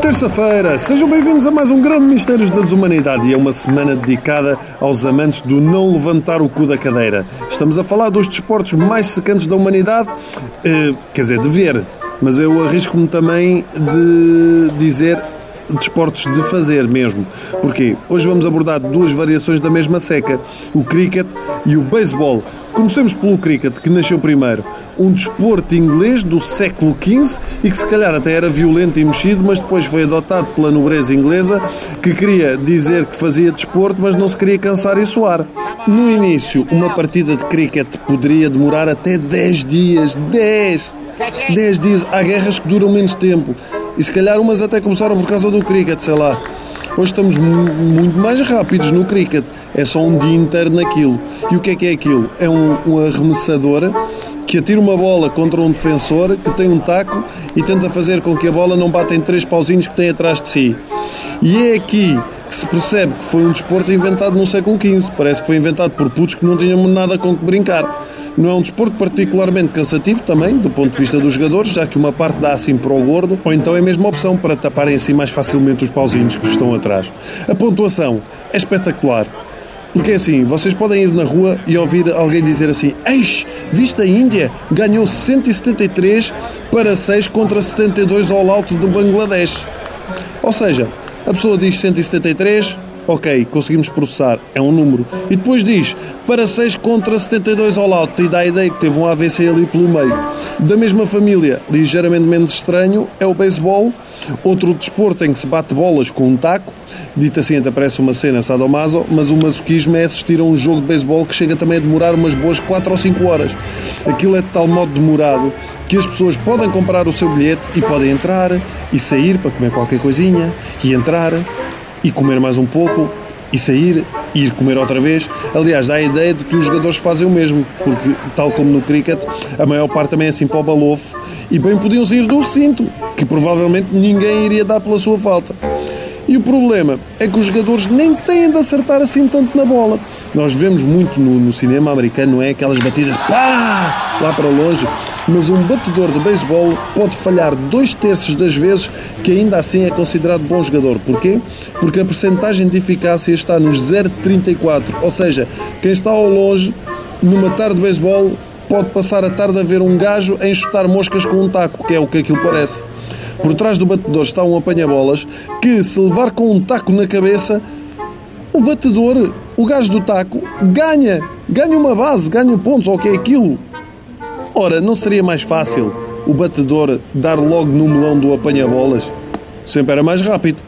Terça-feira, sejam bem-vindos a mais um grande Mistérios da Desumanidade e é uma semana dedicada aos amantes do não levantar o cu da cadeira. Estamos a falar dos desportos mais secantes da humanidade, eh, quer dizer, de ver, mas eu arrisco-me também de dizer desportos de fazer mesmo. Porquê? Hoje vamos abordar duas variações da mesma seca, o cricket e o beisebol. Comecemos pelo cricket, que nasceu primeiro. Um desporto inglês do século XV e que se calhar até era violento e mexido, mas depois foi adotado pela nobreza inglesa, que queria dizer que fazia desporto, mas não se queria cansar e suar. No início, uma partida de cricket poderia demorar até 10 dias. 10! 10 dias. Há guerras que duram menos tempo. E se calhar umas até começaram por causa do cricket, sei lá. Hoje estamos muito mais rápidos no cricket. É só um dia inteiro naquilo. E o que é que é aquilo? É um, um arremessador que atira uma bola contra um defensor que tem um taco e tenta fazer com que a bola não bata em três pauzinhos que tem atrás de si. E é aqui que se percebe que foi um desporto inventado no século XV. Parece que foi inventado por putos que não tinham nada com que brincar. Não é um desporto particularmente cansativo também, do ponto de vista dos jogadores, já que uma parte dá assim para o gordo, ou então é a mesma opção para taparem assim mais facilmente os pauzinhos que estão atrás. A pontuação é espetacular. Porque é assim, vocês podem ir na rua e ouvir alguém dizer assim: Eis, viste a Índia? Ganhou 173 para 6 contra 72 ao alto do Bangladesh. Ou seja, a pessoa diz 173, ok, conseguimos processar, é um número. E depois diz, para 6 contra 72 ao lado, e dá a ideia que teve um AVC ali pelo meio. Da mesma família, ligeiramente menos estranho, é o beisebol, outro desporto em que se bate bolas com um taco, dito assim até parece uma cena sadomaso, mas o masoquismo é assistir a um jogo de beisebol que chega também a demorar umas boas 4 ou 5 horas. Aquilo é de tal modo demorado que as pessoas podem comprar o seu bilhete e podem entrar e sair para comer qualquer coisinha e entrar e comer mais um pouco e sair e ir comer outra vez. Aliás, dá a ideia de que os jogadores fazem o mesmo, porque, tal como no cricket, a maior parte também é assim para o balofo e bem podiam sair do recinto, que provavelmente ninguém iria dar pela sua falta. E o problema é que os jogadores nem têm de acertar assim tanto na bola. Nós vemos muito no, no cinema americano, não é? Aquelas batidas pá, lá para longe. Mas um batedor de beisebol pode falhar dois terços das vezes que ainda assim é considerado bom jogador. Porquê? Porque a percentagem de eficácia está nos 0,34. Ou seja, quem está ao longe, numa tarde de beisebol, pode passar a tarde a ver um gajo a enxutar moscas com um taco, que é o que aquilo parece. Por trás do batedor está um apanha-bolas que, se levar com um taco na cabeça, o batedor, o gajo do taco, ganha. Ganha uma base, ganha pontos, ou o que é aquilo. Ora, não seria mais fácil o batedor dar logo no melão do apanha-bolas? Sempre era mais rápido.